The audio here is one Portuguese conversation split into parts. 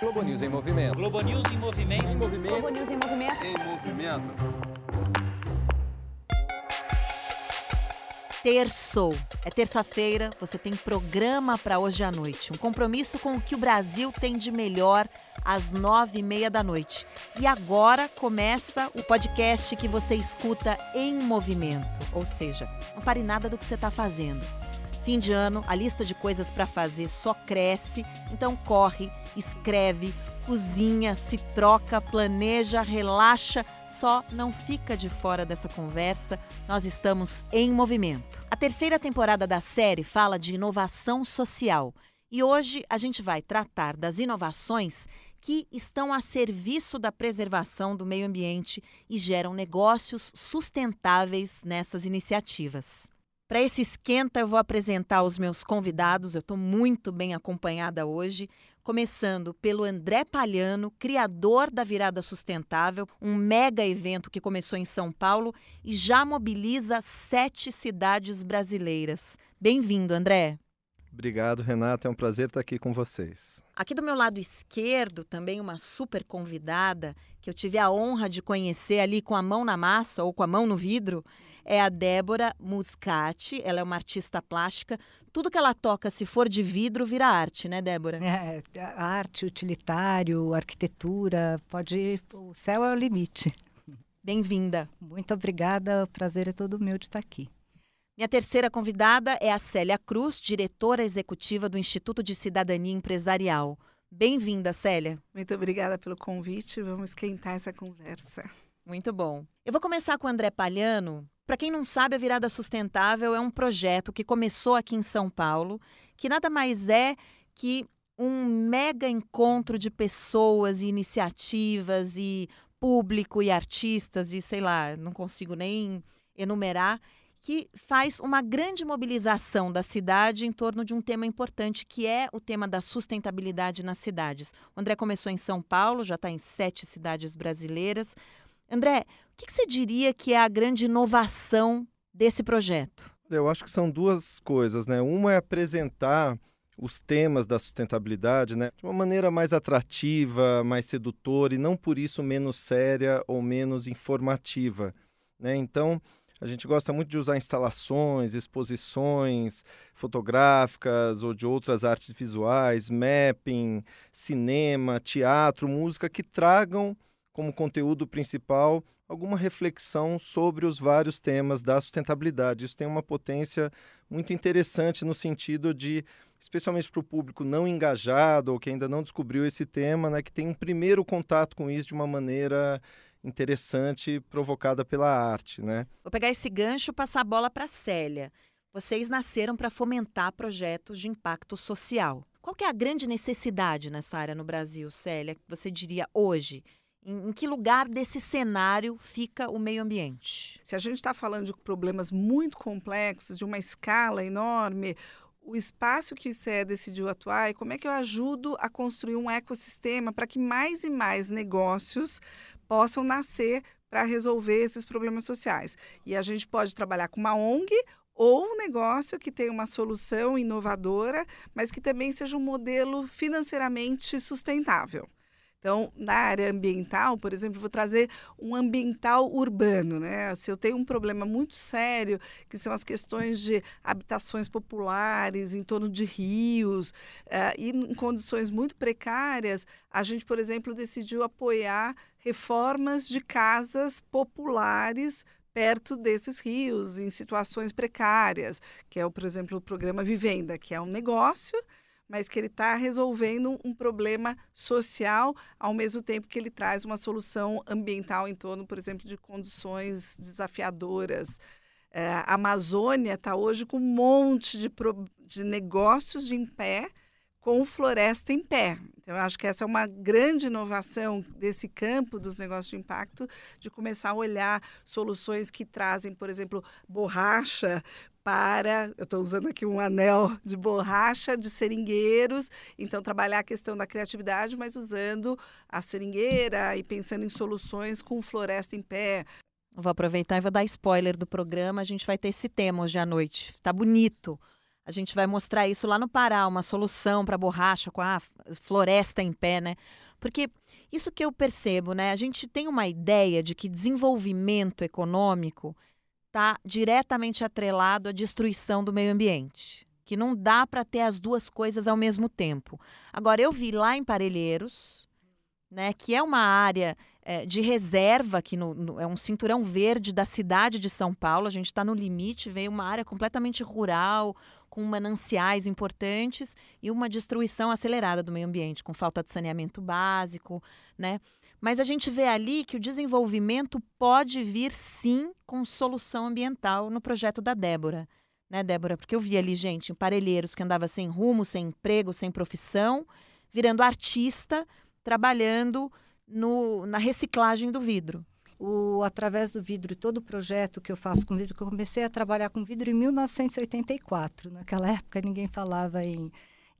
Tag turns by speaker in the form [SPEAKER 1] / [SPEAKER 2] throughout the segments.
[SPEAKER 1] Globo News em movimento.
[SPEAKER 2] Globo News em movimento.
[SPEAKER 1] Em movimento.
[SPEAKER 3] Globo News em movimento.
[SPEAKER 4] Em movimento.
[SPEAKER 5] Terçou. É terça-feira, você tem programa para hoje à noite. Um compromisso com o que o Brasil tem de melhor às nove e meia da noite. E agora começa o podcast que você escuta em movimento. Ou seja, não pare nada do que você está fazendo. Fim de ano, a lista de coisas para fazer só cresce, então corre, escreve, cozinha, se troca, planeja, relaxa, só não fica de fora dessa conversa. Nós estamos em movimento. A terceira temporada da série fala de inovação social e hoje a gente vai tratar das inovações que estão a serviço da preservação do meio ambiente e geram negócios sustentáveis nessas iniciativas. Para esse esquenta, eu vou apresentar os meus convidados. Eu estou muito bem acompanhada hoje, começando pelo André Palhano, criador da Virada Sustentável, um mega evento que começou em São Paulo e já mobiliza sete cidades brasileiras. Bem-vindo, André.
[SPEAKER 6] Obrigado, Renata. É um prazer estar aqui com vocês.
[SPEAKER 5] Aqui do meu lado esquerdo, também uma super convidada que eu tive a honra de conhecer ali com a mão na massa ou com a mão no vidro, é a Débora Muscati. Ela é uma artista plástica. Tudo que ela toca, se for de vidro, vira arte, né, Débora?
[SPEAKER 3] É, arte, utilitário, arquitetura, pode. O céu é o limite.
[SPEAKER 5] Bem-vinda.
[SPEAKER 3] Muito obrigada. O prazer é todo meu de estar aqui.
[SPEAKER 5] Minha terceira convidada é a Célia Cruz, diretora executiva do Instituto de Cidadania Empresarial. Bem-vinda, Célia.
[SPEAKER 7] Muito obrigada pelo convite. Vamos esquentar essa conversa.
[SPEAKER 5] Muito bom. Eu vou começar com o André Palhano. Para quem não sabe, a Virada Sustentável é um projeto que começou aqui em São Paulo, que nada mais é que um mega encontro de pessoas e iniciativas e público e artistas e sei lá, não consigo nem enumerar que faz uma grande mobilização da cidade em torno de um tema importante, que é o tema da sustentabilidade nas cidades. O André começou em São Paulo, já está em sete cidades brasileiras. André, que, que você diria que é a grande inovação desse projeto?
[SPEAKER 6] Eu acho que são duas coisas, né? Uma é apresentar os temas da sustentabilidade né, de uma maneira mais atrativa, mais sedutora e não por isso menos séria ou menos informativa. Né? Então, a gente gosta muito de usar instalações, exposições fotográficas ou de outras artes visuais, mapping, cinema, teatro, música que tragam como conteúdo principal alguma reflexão sobre os vários temas da sustentabilidade. Isso tem uma potência muito interessante no sentido de, especialmente para o público não engajado ou que ainda não descobriu esse tema, né, que tem um primeiro contato com isso de uma maneira interessante provocada pela arte, né?
[SPEAKER 5] Vou pegar esse gancho e passar a bola para Célia. Vocês nasceram para fomentar projetos de impacto social. Qual é a grande necessidade nessa área no Brasil, Célia, que você diria hoje? Em, em que lugar desse cenário fica o meio ambiente?
[SPEAKER 7] Se a gente está falando de problemas muito complexos, de uma escala enorme, o espaço que o ICE decidiu atuar e como é que eu ajudo a construir um ecossistema para que mais e mais negócios possam nascer para resolver esses problemas sociais. E a gente pode trabalhar com uma ONG ou um negócio que tenha uma solução inovadora, mas que também seja um modelo financeiramente sustentável. Então, na área ambiental, por exemplo, vou trazer um ambiental urbano. Né? Se eu tenho um problema muito sério, que são as questões de habitações populares em torno de rios, uh, e em condições muito precárias, a gente, por exemplo, decidiu apoiar reformas de casas populares perto desses rios, em situações precárias, que é, por exemplo, o programa Vivenda, que é um negócio mas que ele está resolvendo um problema social, ao mesmo tempo que ele traz uma solução ambiental em torno, por exemplo, de condições desafiadoras. É, a Amazônia está hoje com um monte de, pro, de negócios de em pé com floresta em pé. Então, eu acho que essa é uma grande inovação desse campo dos negócios de impacto, de começar a olhar soluções que trazem, por exemplo, borracha para, eu estou usando aqui um anel de borracha de seringueiros, então trabalhar a questão da criatividade, mas usando a seringueira e pensando em soluções com floresta em pé.
[SPEAKER 5] Vou aproveitar e vou dar spoiler do programa, a gente vai ter esse tema hoje à noite. Tá bonito. A gente vai mostrar isso lá no Pará, uma solução para borracha com a floresta em pé, né? Porque isso que eu percebo, né? A gente tem uma ideia de que desenvolvimento econômico está diretamente atrelado à destruição do meio ambiente, que não dá para ter as duas coisas ao mesmo tempo. Agora eu vi lá em Parelheiros, né, que é uma área é, de reserva, que no, no, é um cinturão verde da cidade de São Paulo. A gente está no limite, veio uma área completamente rural, com mananciais importantes e uma destruição acelerada do meio ambiente, com falta de saneamento básico, né? Mas a gente vê ali que o desenvolvimento pode vir sim com solução ambiental no projeto da Débora. Né, Débora? Porque eu vi ali gente Parelheiros que andava sem rumo, sem emprego, sem profissão, virando artista, trabalhando no, na reciclagem do vidro.
[SPEAKER 3] O, através do vidro, todo o projeto que eu faço com vidro, que eu comecei a trabalhar com vidro em 1984. Naquela época ninguém falava em,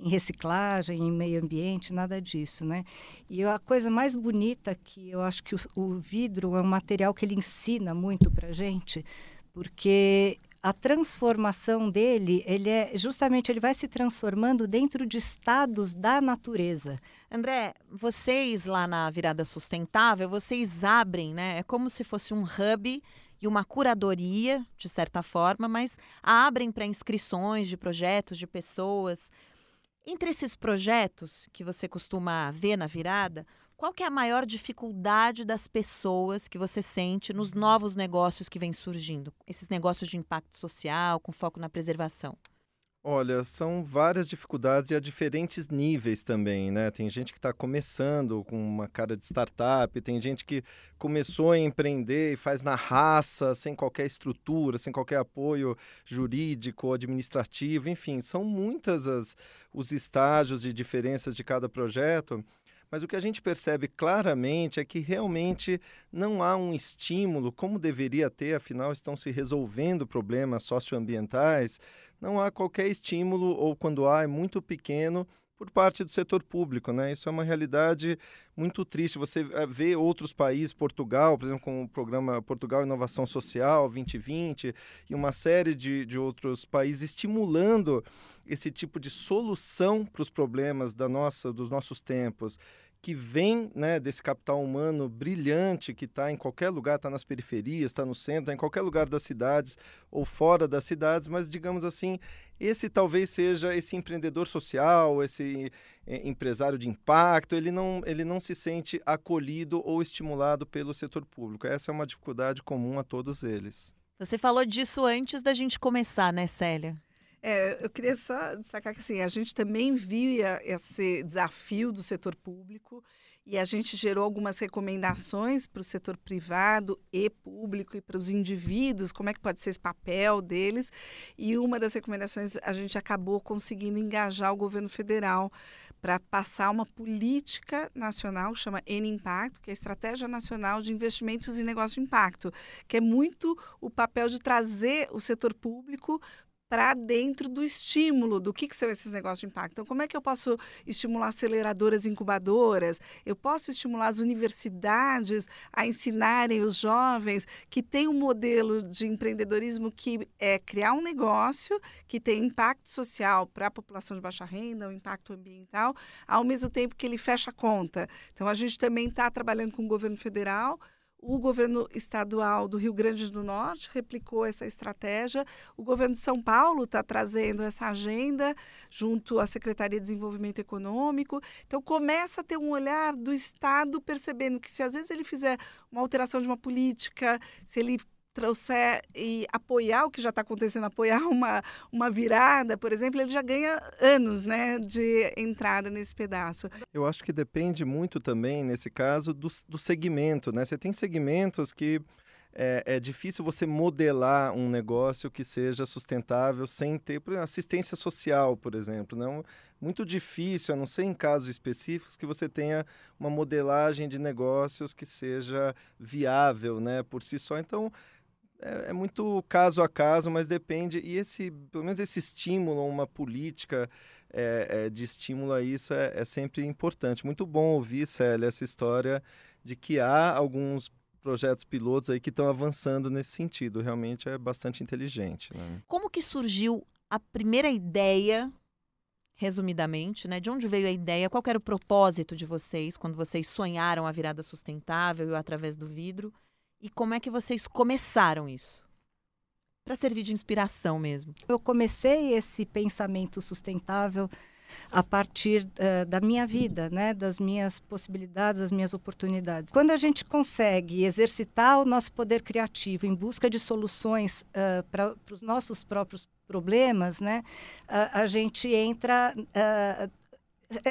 [SPEAKER 3] em reciclagem, em meio ambiente, nada disso, né? E a coisa mais bonita que eu acho que o, o vidro é um material que ele ensina muito para gente, porque a transformação dele, ele é justamente ele vai se transformando dentro de estados da natureza.
[SPEAKER 5] André, vocês lá na Virada Sustentável, vocês abrem, né? É como se fosse um hub e uma curadoria, de certa forma, mas abrem para inscrições de projetos, de pessoas. Entre esses projetos que você costuma ver na virada, qual que é a maior dificuldade das pessoas que você sente nos novos negócios que vêm surgindo? Esses negócios de impacto social, com foco na preservação.
[SPEAKER 6] Olha, são várias dificuldades e a diferentes níveis também, né? Tem gente que está começando com uma cara de startup, tem gente que começou a empreender e faz na raça, sem qualquer estrutura, sem qualquer apoio jurídico, administrativo, enfim, são muitas as, os estágios e diferenças de cada projeto. Mas o que a gente percebe claramente é que realmente não há um estímulo como deveria ter, afinal estão se resolvendo problemas socioambientais, não há qualquer estímulo ou quando há é muito pequeno por parte do setor público, né? Isso é uma realidade muito triste. Você eh, vê outros países, Portugal, por exemplo, com o programa Portugal Inovação Social 2020 e uma série de, de outros países estimulando esse tipo de solução para os problemas da nossa, dos nossos tempos que vem né, desse capital humano brilhante que está em qualquer lugar, está nas periferias, está no centro, está em qualquer lugar das cidades ou fora das cidades, mas digamos assim, esse talvez seja esse empreendedor social, esse é, empresário de impacto, ele não, ele não se sente acolhido ou estimulado pelo setor público. Essa é uma dificuldade comum a todos eles.
[SPEAKER 5] Você falou disso antes da gente começar, né, Célia?
[SPEAKER 7] É, eu queria só destacar que assim, a gente também via esse desafio do setor público e a gente gerou algumas recomendações para o setor privado e público e para os indivíduos, como é que pode ser esse papel deles. E uma das recomendações a gente acabou conseguindo engajar o governo federal para passar uma política nacional, chama N Impacto, que é a Estratégia Nacional de Investimentos em Negócio de Impacto, que é muito o papel de trazer o setor público para dentro do estímulo do que, que são esses negócios de impacto. Então, como é que eu posso estimular aceleradoras incubadoras? Eu posso estimular as universidades a ensinarem os jovens que tem um modelo de empreendedorismo que é criar um negócio que tem impacto social para a população de baixa renda, um impacto ambiental, ao mesmo tempo que ele fecha a conta. Então, a gente também está trabalhando com o governo federal o governo estadual do Rio Grande do Norte replicou essa estratégia. O governo de São Paulo está trazendo essa agenda junto à Secretaria de Desenvolvimento Econômico. Então, começa a ter um olhar do Estado percebendo que, se às vezes ele fizer uma alteração de uma política, se ele trouxer e apoiar o que já está acontecendo, apoiar uma, uma virada, por exemplo, ele já ganha anos né, de entrada nesse pedaço.
[SPEAKER 6] Eu acho que depende muito também, nesse caso, do, do segmento. Né? Você tem segmentos que é, é, difícil você modelar um negócio que seja sustentável sem ter assistência social, por exemplo. Não né? muito difícil, a não ser em casos específicos, que você tenha uma modelagem de negócios que seja viável, né, por si só. Então é, é, muito caso a caso, mas depende. E esse, pelo menos esse estímulo, uma política é, é, de estímulo a isso é, é, sempre importante. Muito bom ouvir, Célia, essa história de que há alguns projetos pilotos aí que estão avançando nesse sentido. Realmente é bastante inteligente. Né?
[SPEAKER 5] Como que surgiu a primeira ideia, resumidamente, né? De onde veio a ideia? Qual era o propósito de vocês quando vocês sonharam a virada sustentável através do vidro? E como é que vocês começaram isso? Para servir de inspiração mesmo.
[SPEAKER 3] Eu comecei esse pensamento sustentável a partir uh, da minha vida, né, das minhas possibilidades, das minhas oportunidades. Quando a gente consegue exercitar o nosso poder criativo em busca de soluções uh, para os nossos próprios problemas, né, uh, a gente entra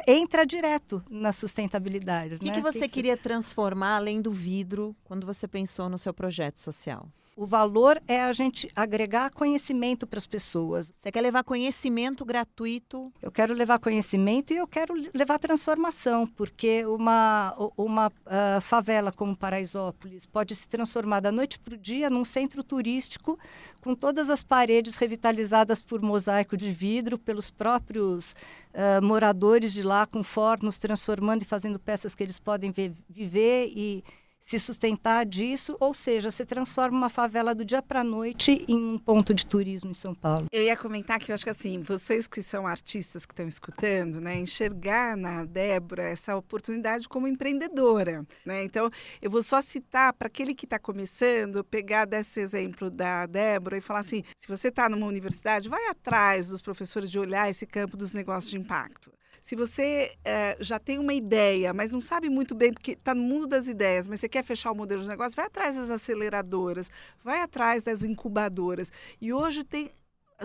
[SPEAKER 3] entra direto na sustentabilidade.
[SPEAKER 5] O que,
[SPEAKER 3] né?
[SPEAKER 5] que você que... queria transformar além do vidro quando você pensou no seu projeto social?
[SPEAKER 3] O valor é a gente agregar conhecimento para as pessoas.
[SPEAKER 5] Você quer levar conhecimento gratuito?
[SPEAKER 3] Eu quero levar conhecimento e eu quero levar transformação, porque uma, uma uh, favela como Paraisópolis pode se transformar da noite para o dia num centro turístico com todas as paredes revitalizadas por mosaico de vidro, pelos próprios uh, moradores de lá, com fornos transformando e fazendo peças que eles podem viver e se sustentar disso, ou seja, se transforma uma favela do dia para a noite em um ponto de turismo em São Paulo.
[SPEAKER 7] Eu ia comentar que eu acho que assim, vocês que são artistas que estão escutando, né, enxergar na Débora essa oportunidade como empreendedora, né? Então, eu vou só citar para aquele que está começando, pegar desse exemplo da Débora e falar assim, se você está numa universidade, vai atrás dos professores de olhar esse campo dos negócios de impacto. Se você é, já tem uma ideia, mas não sabe muito bem, porque está no mundo das ideias, mas você quer fechar o modelo de negócio, vai atrás das aceleradoras, vai atrás das incubadoras. E hoje tem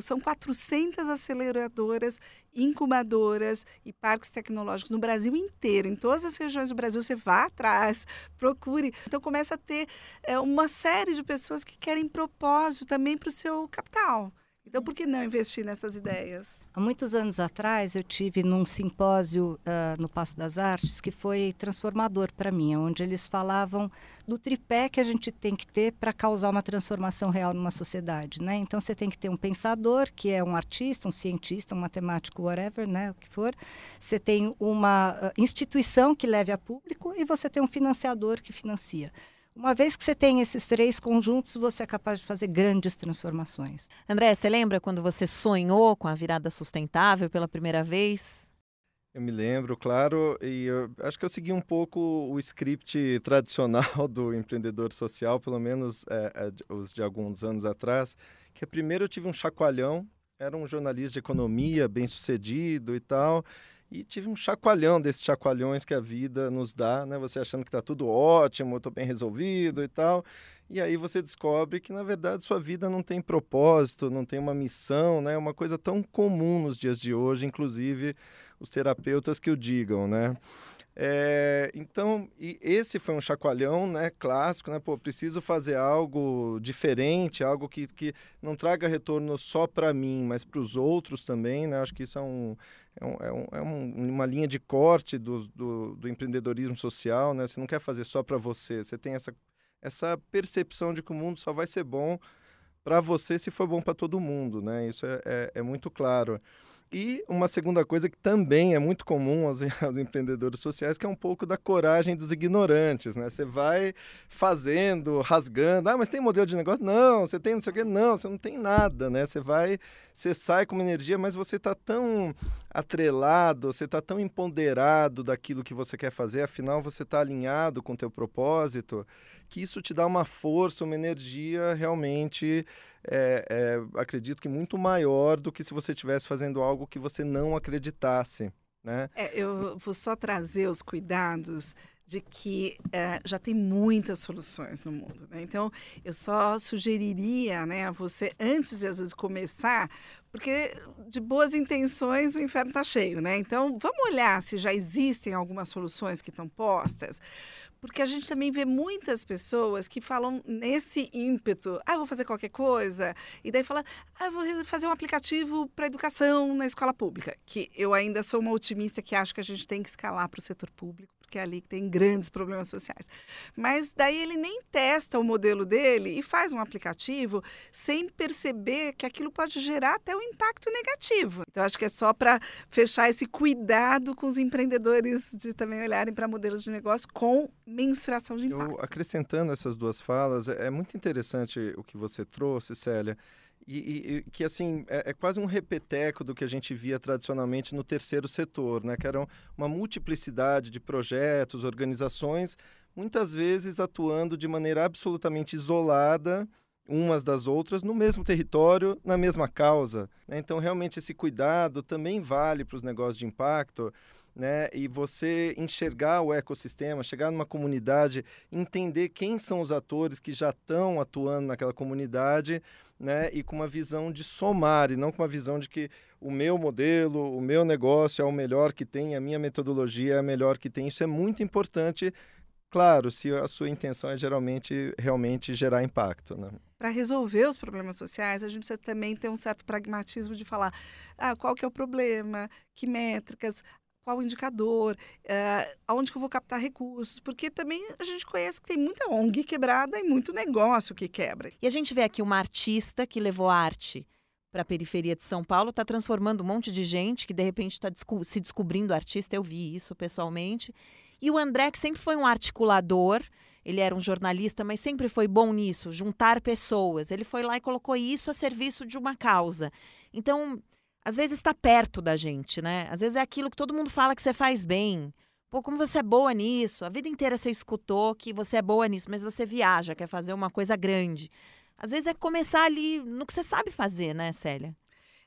[SPEAKER 7] são 400 aceleradoras, incubadoras e parques tecnológicos no Brasil inteiro, em todas as regiões do Brasil. Você vá atrás, procure. Então começa a ter é, uma série de pessoas que querem propósito também para o seu capital. Então, por que não investir nessas ideias?
[SPEAKER 3] Há muitos anos atrás, eu tive num simpósio uh, no Passo das Artes que foi transformador para mim, onde eles falavam do tripé que a gente tem que ter para causar uma transformação real numa sociedade, né? Então, você tem que ter um pensador, que é um artista, um cientista, um matemático, whatever, né, o que for. Você tem uma uh, instituição que leve a público e você tem um financiador que financia. Uma vez que você tem esses três conjuntos, você é capaz de fazer grandes transformações.
[SPEAKER 5] André, você lembra quando você sonhou com a virada sustentável pela primeira vez?
[SPEAKER 6] Eu me lembro, claro, e eu acho que eu segui um pouco o script tradicional do empreendedor social, pelo menos é, é, os de alguns anos atrás, que primeiro eu tive um chacoalhão, era um jornalista de economia, bem sucedido e tal, e tive um chacoalhão desses chacoalhões que a vida nos dá, né? Você achando que está tudo ótimo, estou bem resolvido e tal. E aí você descobre que, na verdade, sua vida não tem propósito, não tem uma missão, né? É uma coisa tão comum nos dias de hoje, inclusive os terapeutas que o digam, né? É, então, esse foi um chacoalhão né, clássico, né? Pô, preciso fazer algo diferente, algo que, que não traga retorno só para mim, mas para os outros também, né? Acho que isso é, é, um, é, um, é um, uma linha de corte do, do, do, empreendedorismo social, né? Você não quer fazer só para você, você tem essa, essa percepção de que o mundo só vai ser bom para você se for bom para todo mundo, né? Isso é, é, é muito claro. E uma segunda coisa que também é muito comum aos, aos, empreendedores sociais, que é um pouco da coragem dos ignorantes, né? Você vai fazendo, rasgando, ah, mas tem modelo de negócio? Não, você tem não sei o quê? Não, você não tem nada, né? Você vai, você sai com uma energia, mas você está tão atrelado, você está tão empoderado daquilo que você quer fazer, afinal você está alinhado com o teu propósito, que isso te dá uma força, uma energia realmente é, é, acredito que muito maior do que se você estivesse fazendo algo que você não acreditasse. Né?
[SPEAKER 7] É, eu vou só trazer os cuidados de que é, já tem muitas soluções no mundo. Né? Então, eu só sugeriria né, a você, antes de às vezes começar, porque de boas intenções o inferno está cheio. Né? Então, vamos olhar se já existem algumas soluções que estão postas. Porque a gente também vê muitas pessoas que falam nesse ímpeto, ah, vou fazer qualquer coisa, e daí fala, ah, vou fazer um aplicativo para educação na escola pública, que eu ainda sou uma otimista que acho que a gente tem que escalar para o setor público é ali que tem grandes problemas sociais. Mas daí ele nem testa o modelo dele e faz um aplicativo sem perceber que aquilo pode gerar até um impacto negativo. Então acho que é só para fechar esse cuidado com os empreendedores de também olharem para modelos de negócio com mensuração de impacto.
[SPEAKER 6] Eu, acrescentando essas duas falas, é, é muito interessante o que você trouxe, Célia. E, e, que assim é, é, quase um repeteco do que a gente via tradicionalmente no terceiro setor, né? Que era uma multiplicidade de projetos, organizações, muitas vezes atuando de maneira absolutamente isolada umas das outras no mesmo território, na mesma causa. Né? Então, realmente, esse cuidado também vale para os negócios de impacto. Né? E você enxergar o ecossistema, chegar numa comunidade, entender quem são os atores que já estão atuando naquela comunidade né? E com uma visão de somar e não com uma visão de que o meu modelo, o meu negócio é o melhor que tem, a minha metodologia é a melhor que tem. Isso é muito importante, claro, se a sua intenção é geralmente realmente gerar impacto, né?
[SPEAKER 7] Para resolver os problemas sociais, a gente precisa também ter um certo pragmatismo de falar ah, qual que é o problema, que métricas, qual o indicador, uh, aonde que eu vou captar recursos, porque também a gente conhece que tem muita ONG quebrada e muito negócio que quebra.
[SPEAKER 5] E a gente vê aqui uma artista que levou arte para a periferia de São Paulo, está transformando um monte de gente que de repente está desco se descobrindo artista, eu vi isso pessoalmente. E o André, que sempre foi um articulador, ele era um jornalista, mas sempre foi bom nisso, juntar pessoas. Ele foi lá e colocou isso a serviço de uma causa. Então, às vezes está perto da gente, né? Às vezes é aquilo que todo mundo fala que você faz bem. Pô, como você é boa nisso. A vida inteira você escutou que você é boa nisso, mas você viaja, quer fazer uma coisa grande. Às vezes é começar ali no que você sabe fazer, né, Célia?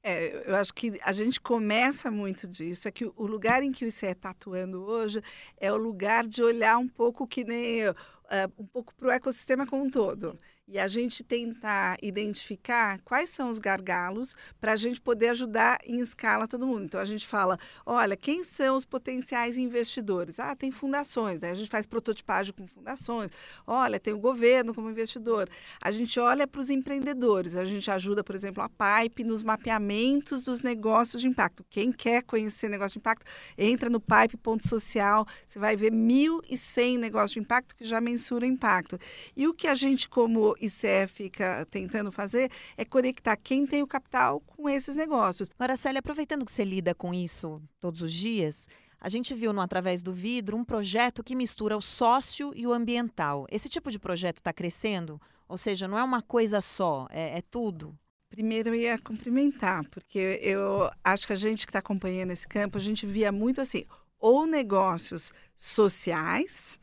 [SPEAKER 7] É, eu acho que a gente começa muito disso. É que o lugar em que ICE está atuando hoje é o lugar de olhar um pouco que nem uh, um pouco para o ecossistema como um todo e a gente tentar identificar quais são os gargalos para a gente poder ajudar em escala todo mundo. Então a gente fala, olha, quem são os potenciais investidores? Ah, tem fundações, né? A gente faz prototipagem com fundações. Olha, tem o governo como investidor. A gente olha para os empreendedores. A gente ajuda, por exemplo, a Pipe nos mapeamentos dos negócios de impacto. Quem quer conhecer negócio de impacto, entra no pipe.social, você vai ver 1.100 negócios de impacto que já mensuram impacto. E o que a gente como ICE fica tentando fazer é conectar quem tem o capital com esses negócios.
[SPEAKER 5] Maracele, aproveitando que você lida com isso todos os dias, a gente viu no Através do Vidro um projeto que mistura o sócio e o ambiental. Esse tipo de projeto está crescendo? Ou seja, não é uma coisa só, é, é tudo?
[SPEAKER 7] Primeiro eu ia cumprimentar, porque eu acho que a gente que está acompanhando esse campo, a gente via muito assim, ou negócios sociais,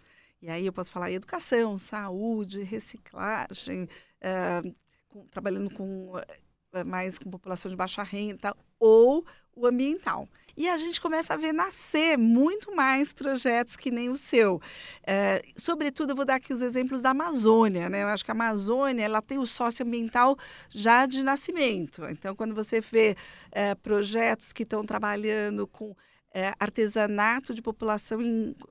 [SPEAKER 7] e aí eu posso falar educação, saúde, reciclagem, uh, com, trabalhando com uh, mais com população de baixa renda, ou o ambiental. E a gente começa a ver nascer muito mais projetos que nem o seu. É, sobretudo, eu vou dar aqui os exemplos da Amazônia. Né? Eu acho que a Amazônia ela tem o socioambiental já de nascimento. Então, quando você vê é, projetos que estão trabalhando com é, artesanato de população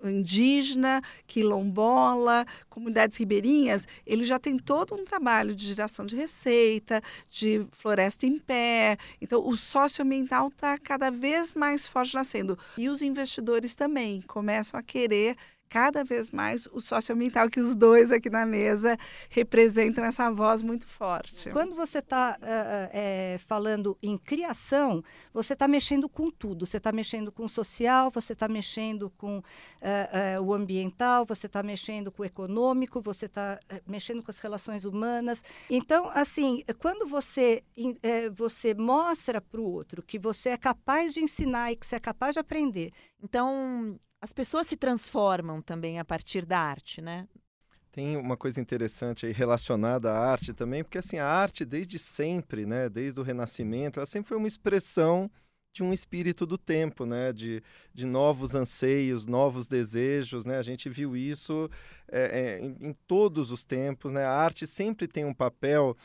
[SPEAKER 7] indígena, quilombola, comunidades ribeirinhas, ele já tem todo um trabalho de geração de receita, de floresta em pé. Então, o socioambiental está cada vez mais forte nascendo. E os investidores também começam a querer cada vez mais o socioambiental, que os dois aqui na mesa representam essa voz muito forte.
[SPEAKER 3] Quando você está uh, é, eh, falando em criação, você está mexendo com tudo. Você está mexendo com o social, você está mexendo com uh, uh, o ambiental, você está mexendo com o econômico, você está mexendo com as relações humanas. Então, assim, quando você, você mostra para o outro que você é capaz de ensinar e que você é capaz de aprender.
[SPEAKER 5] Então, as pessoas se transformam também a partir da arte, né?
[SPEAKER 6] Tem uma coisa interessante aí relacionada à arte também, porque assim, a arte desde sempre, né, desde o Renascimento, ela sempre foi uma expressão de um espírito do tempo, né? de, de novos anseios, novos desejos. Né? A gente viu isso é, é, em, em, todos os tempos. Né? A arte sempre tem um papel,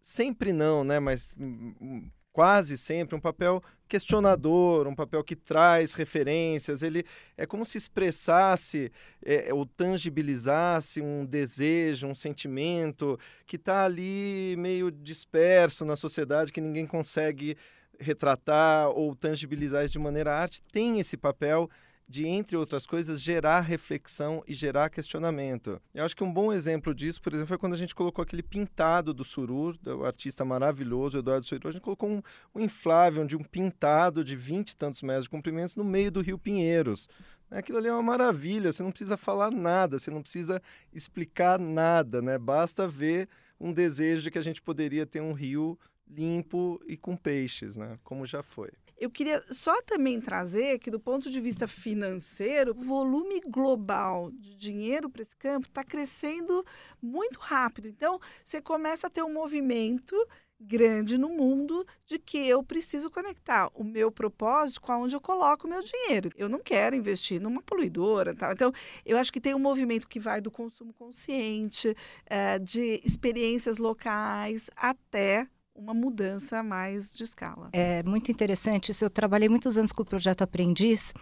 [SPEAKER 6] sempre não, né? mas hum, hum, quase sempre um papel questionador, um papel que traz referências. Ele é como se expressasse é, ou tangibilizasse um desejo, um sentimento que está ali meio disperso na sociedade, que ninguém consegue retratar ou tangibilizar de maneira arte. Tem esse papel de, entre outras coisas, gerar reflexão e gerar questionamento. Eu acho que um bom exemplo disso, por exemplo, foi quando a gente colocou aquele pintado do Surur, do artista maravilhoso, Eduardo Surur. A gente colocou um, um inflável de um pintado de vinte e tantos metros de comprimentos no meio do Rio Pinheiros. Aquilo ali é uma maravilha, você não precisa falar nada, você não precisa explicar nada, né? Basta ver um desejo de que a gente poderia ter um rio limpo e com peixes, né? Como já foi.
[SPEAKER 7] Eu queria só também trazer que, do ponto de vista financeiro, o volume global de dinheiro para esse campo está crescendo muito rápido. Então, você começa a ter um movimento grande no mundo de que eu preciso conectar o meu propósito com aonde eu coloco o meu dinheiro. Eu não quero investir numa poluidora. Tal. Então, eu acho que tem um movimento que vai do consumo consciente, é, de experiências locais, até uma mudança mais de escala.
[SPEAKER 3] É muito interessante isso. Eu trabalhei muitos anos com o projeto Aprendiz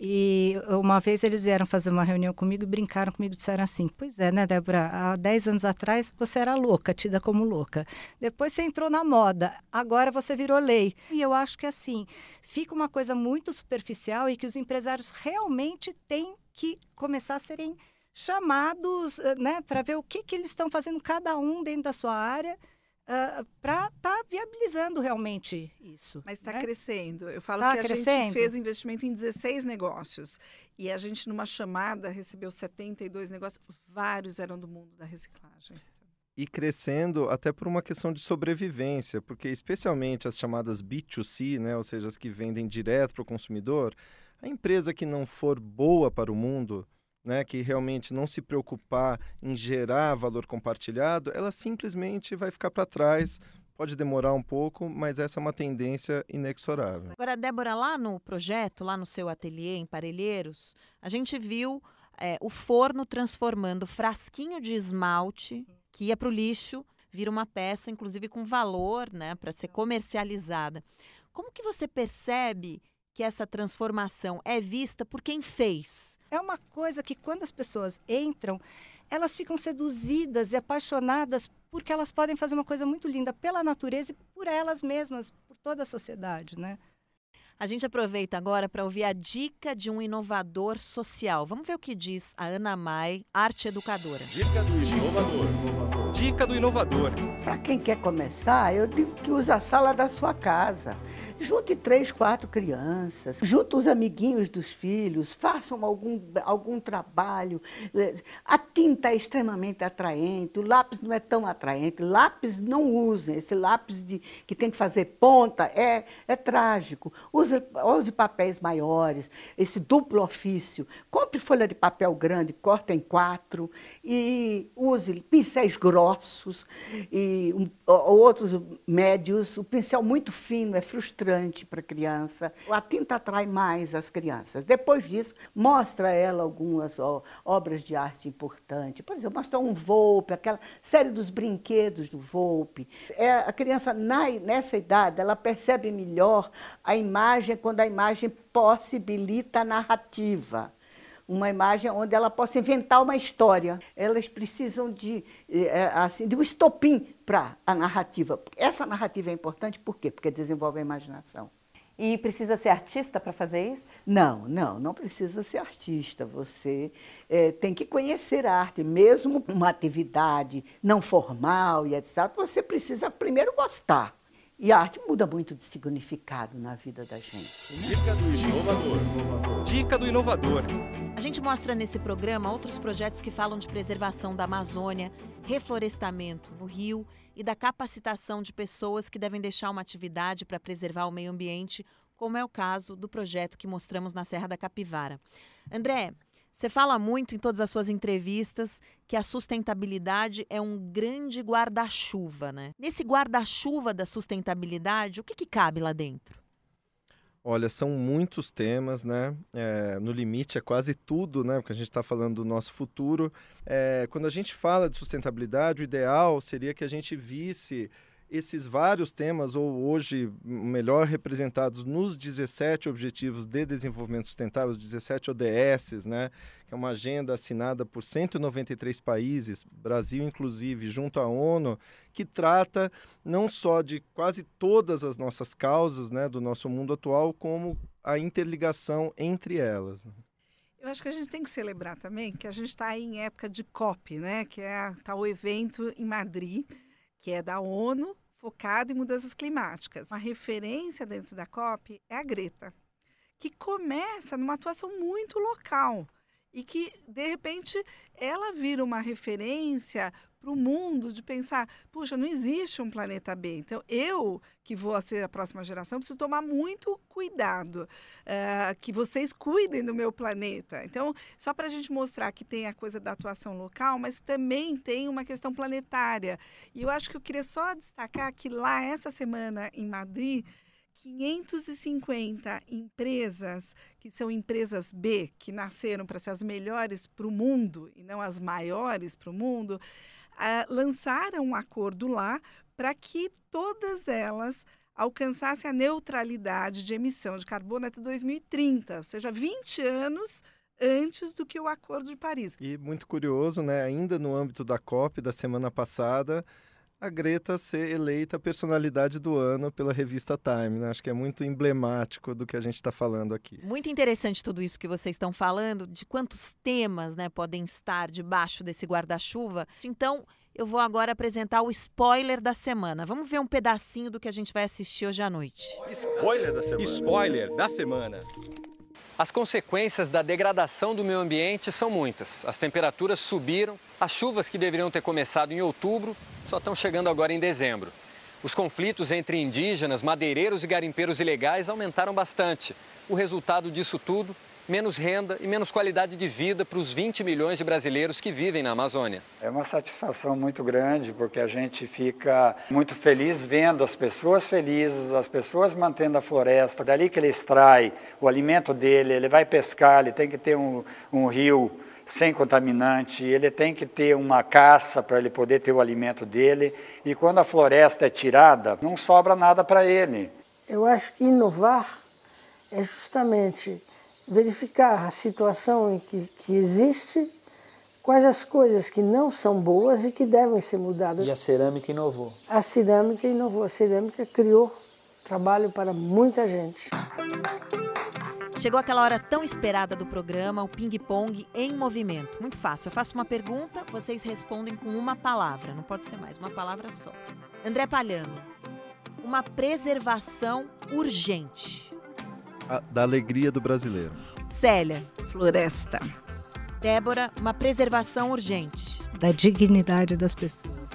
[SPEAKER 3] e uma vez eles vieram fazer uma reunião comigo e brincaram comigo e disseram assim: Pois é, né, Débora? Há 10 anos atrás você era louca, tida como louca. Depois você entrou na moda, agora você virou lei. E eu acho que assim, fica uma coisa muito superficial e que os empresários realmente têm que começar a serem chamados eh, né, para ver o que, que eles estão fazendo, cada um dentro da sua área uh, ah, para estar tá viabilizando realmente isso.
[SPEAKER 7] Mas está
[SPEAKER 3] né?
[SPEAKER 7] crescendo. Eu falo
[SPEAKER 3] tá
[SPEAKER 7] que a
[SPEAKER 3] crescendo.
[SPEAKER 7] gente fez investimento em 16 negócios. E a gente, numa chamada, recebeu 72 negócios. Vários eram do mundo da reciclagem.
[SPEAKER 6] E crescendo até por uma questão de sobrevivência, porque especialmente as chamadas B2C, né, ou seja, as que vendem direto para o consumidor, a empresa que não for boa para o mundo, né, que realmente não se preocupar em gerar valor compartilhado, ela simplesmente vai ficar para trás. Pode demorar um pouco, mas essa é uma tendência inexorável.
[SPEAKER 5] Agora, Débora, lá no projeto, lá no seu ateliê em Parelheiros, a gente viu é, o forno transformando frasquinho de esmalte que ia para o lixo, vira uma peça, inclusive com valor, né, para ser comercializada. Como que você percebe que essa transformação é vista por quem fez?
[SPEAKER 3] É uma coisa que quando as pessoas entram, elas ficam seduzidas e apaixonadas porque elas podem fazer uma coisa muito linda pela natureza e por elas mesmas, por toda a sociedade, né?
[SPEAKER 5] A gente aproveita agora para ouvir a dica de um inovador social. Vamos ver o que diz a Ana Mai, arte educadora.
[SPEAKER 1] Dica do inovador. Dica do inovador.
[SPEAKER 2] Para quem quer começar, eu digo que usa a sala da sua casa. Junte três, quatro crianças, junte os amiguinhos dos filhos, façam algum, algum trabalho. A tinta é extremamente atraente, o lápis não é tão atraente. Lápis não usem, esse lápis de, que tem que fazer ponta é, é trágico. Use, use papéis maiores, esse duplo ofício. Compre folha de papel grande, corta em quatro e use pincéis grossos e um, outros médios. O pincel muito fino é frustrante frustrante para a criança. A tinta atrai mais as crianças. Depois disso, mostra a ela algumas ó, obras de arte importantes. Por exemplo, mostra um Volpe, aquela série dos brinquedos do Volpe. É, a criança, na, nessa idade, ela percebe melhor a imagem quando a imagem possibilita a narrativa uma imagem onde ela possa inventar uma história. Elas precisam de, é, assim, de um estopim para a narrativa. Essa narrativa é importante por quê? Porque desenvolve a imaginação.
[SPEAKER 5] E precisa ser artista para fazer isso?
[SPEAKER 2] Não, não, não precisa ser artista. Você é, tem que conhecer a arte, mesmo uma atividade não formal e etc. Você precisa primeiro gostar. E a arte muda muito de significado na vida da gente.
[SPEAKER 1] Né? Dica do inovador. Dica do inovador.
[SPEAKER 5] A gente mostra nesse programa outros projetos que falam de preservação da Amazônia, reflorestamento no rio e da capacitação de pessoas que devem deixar uma atividade para preservar o meio ambiente, como é o caso do projeto que mostramos na Serra da Capivara. André, você fala muito em todas as suas entrevistas que a sustentabilidade é um grande guarda-chuva, né? Nesse guarda-chuva da sustentabilidade, o que, que cabe lá dentro?
[SPEAKER 6] Olha, são muitos temas, né? É, no limite é quase tudo, né? Porque a gente está falando do nosso futuro. É, quando a gente fala de sustentabilidade, o ideal seria que a gente visse esses vários temas, ou hoje melhor representados nos 17 Objetivos de Desenvolvimento Sustentável, os 17 ODS, né, que é uma agenda assinada por 193 países, Brasil inclusive, junto à ONU, que trata não só de quase todas as nossas causas né, do nosso mundo atual, como a interligação entre elas. Né.
[SPEAKER 7] Eu acho que a gente tem que celebrar também que a gente está em época de COP, né? Que é tá o evento em Madrid, que é da ONU, focado em mudanças climáticas. Uma referência dentro da COP é a Greta, que começa numa atuação muito local e que, de repente, ela vira uma referência para o mundo de pensar, puxa, não existe um planeta B. Então, eu, que vou ser a próxima geração, preciso tomar muito cuidado, uh, que vocês cuidem do meu planeta. Então, só para a gente mostrar que tem a coisa da atuação local, mas também tem uma questão planetária. E eu acho que eu queria só destacar que lá, essa semana, em Madrid, 550 empresas, que são empresas B, que nasceram para ser as melhores para o mundo e não as maiores para o mundo, lançaram um acordo lá para que todas elas alcançassem a neutralidade de emissão de carbono até 2030, ou seja, 20 anos antes do que o Acordo de Paris.
[SPEAKER 6] E muito curioso, né? Ainda no âmbito da COP da semana passada, a Greta ser eleita personalidade do ano pela revista Time. Né? Acho que é muito emblemático do que a gente está falando aqui.
[SPEAKER 5] Muito interessante tudo isso que vocês estão falando, de quantos temas né, podem estar debaixo desse guarda-chuva. Então, eu vou agora apresentar o spoiler da semana. Vamos ver um pedacinho do que a gente vai assistir hoje à noite.
[SPEAKER 1] Spoiler da semana. Spoiler da semana.
[SPEAKER 4] As consequências da degradação do meio ambiente são muitas. As temperaturas subiram, as chuvas que deveriam ter começado em outubro só estão chegando agora em dezembro. Os conflitos entre indígenas, madeireiros e garimpeiros ilegais aumentaram bastante. O resultado disso tudo menos renda e menos qualidade de vida para os 20 milhões de brasileiros que vivem na Amazônia.
[SPEAKER 8] É uma satisfação muito grande porque a gente fica muito feliz vendo as pessoas felizes, as pessoas mantendo a floresta. Dali que ele extrai o alimento dele, ele vai pescar, ele tem que ter um, um rio sem contaminante, ele tem que ter uma caça para ele poder ter o alimento dele. E quando a floresta é tirada, não sobra nada para ele.
[SPEAKER 9] Eu acho que inovar é justamente verificar a situação em que, que existe, quais as coisas que não são boas e que devem ser mudadas.
[SPEAKER 10] E a cerâmica inovou?
[SPEAKER 9] A cerâmica inovou. A cerâmica criou trabalho para muita gente.
[SPEAKER 5] Chegou aquela hora tão esperada do programa, o ping-pong em movimento. Muito fácil. Eu faço uma pergunta, vocês respondem com uma palavra. Não pode ser mais, uma palavra só. André Palhano, uma preservação urgente
[SPEAKER 6] a, da alegria do brasileiro.
[SPEAKER 5] Célia.
[SPEAKER 7] Floresta.
[SPEAKER 5] Débora, uma preservação urgente.
[SPEAKER 3] Da dignidade das pessoas.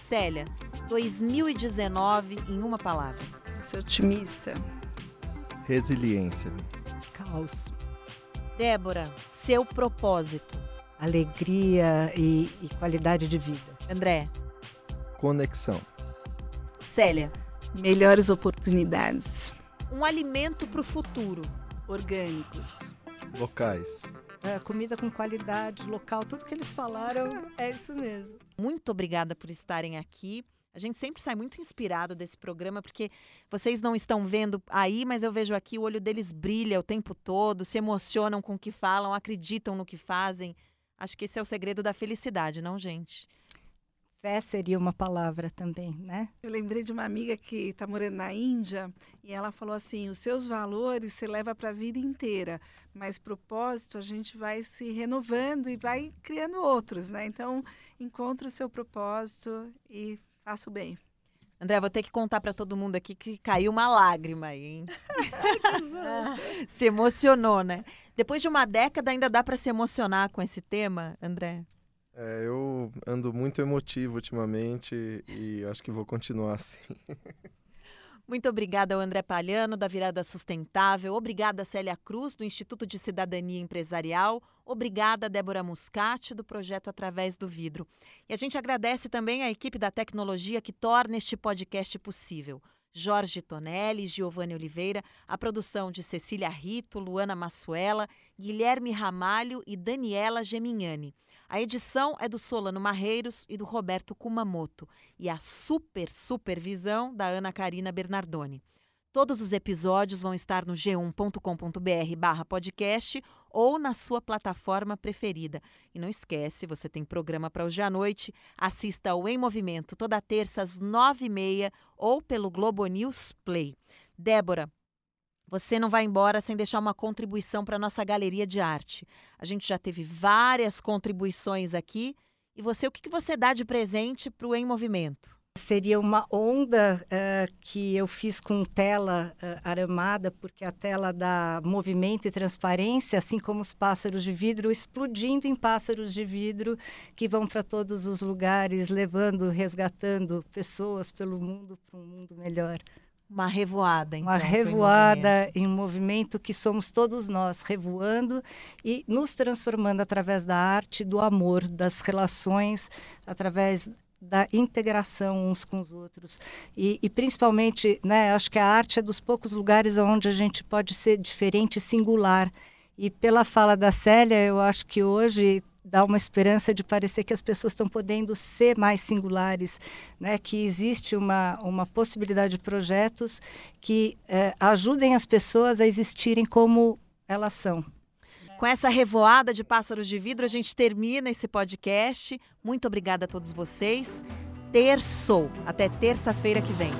[SPEAKER 5] Célia, 2019 em uma palavra.
[SPEAKER 7] Ser otimista.
[SPEAKER 6] Resiliência.
[SPEAKER 3] Caos.
[SPEAKER 5] Débora, seu propósito.
[SPEAKER 3] Alegria e, e qualidade de vida.
[SPEAKER 5] André.
[SPEAKER 6] Conexão.
[SPEAKER 5] Célia.
[SPEAKER 7] Melhores oportunidades
[SPEAKER 5] um alimento para o futuro.
[SPEAKER 7] Orgânicos.
[SPEAKER 6] Locais.
[SPEAKER 3] É, comida com qualidade, local, tudo que eles falaram é isso mesmo.
[SPEAKER 5] Muito obrigada por estarem aqui. A gente sempre sai muito inspirado desse programa, porque vocês não estão vendo aí, mas eu vejo aqui o olho deles brilha o tempo todo, se emocionam com o que falam, acreditam no que fazem. Acho que esse é o segredo da felicidade, não, gente?
[SPEAKER 3] Fé seria uma palavra também, né?
[SPEAKER 7] Eu lembrei de uma amiga que está morando na Índia e ela falou assim: os seus valores você leva para a vida inteira, mas propósito a gente vai se renovando e vai criando outros, né? Então, encontre o seu propósito e faça o bem.
[SPEAKER 5] André, vou ter que contar para todo mundo aqui que caiu uma lágrima aí, hein? se emocionou, né? Depois de uma década ainda dá para se emocionar com esse tema, André?
[SPEAKER 6] É, eu ando muito emotivo ultimamente e acho que vou continuar assim.
[SPEAKER 5] Muito obrigada ao André Palhano, da Virada Sustentável. Obrigada, Célia Cruz, do Instituto de Cidadania Empresarial. Obrigada, Débora Muscati, do projeto Através do Vidro. E a gente agradece também a equipe da tecnologia que torna este podcast possível. Jorge Tonelli, Giovanni Oliveira, a produção de Cecília Rito, Luana Massuela, Guilherme Ramalho e Daniela Gemignani. A edição é do Solano Marreiros e do Roberto Kumamoto e a super supervisão da Ana Karina Bernardoni. Todos os episódios vão estar no g1.com.br barra podcast ou na sua plataforma preferida. E não esquece, você tem programa para hoje à noite. Assista ao Em Movimento toda terça às nove e meia ou pelo Globo News Play. Débora, você não vai embora sem deixar uma contribuição para nossa galeria de arte. A gente já teve várias contribuições aqui. E você, o que, que você dá de presente para o Em Movimento?
[SPEAKER 3] Seria uma onda uh, que eu fiz com tela uh, aramada, porque a tela dá movimento e transparência, assim como os pássaros de vidro, explodindo em pássaros de vidro que vão para todos os lugares, levando, resgatando pessoas pelo mundo para um mundo melhor.
[SPEAKER 5] Uma revoada, então.
[SPEAKER 3] Uma revoada em movimento. em movimento que somos todos nós, revoando e nos transformando através da arte, do amor, das relações, através da integração uns com os outros. E, e, principalmente, né, acho que a arte é dos poucos lugares onde a gente pode ser diferente singular. E pela fala da Célia, eu acho que hoje dá uma esperança de parecer que as pessoas estão podendo ser mais singulares, né? que existe uma, uma possibilidade de projetos que é, ajudem as pessoas a existirem como elas são.
[SPEAKER 5] Com essa revoada de pássaros de vidro, a gente termina esse podcast. Muito obrigada a todos vocês. Terçou. Até terça-feira que vem.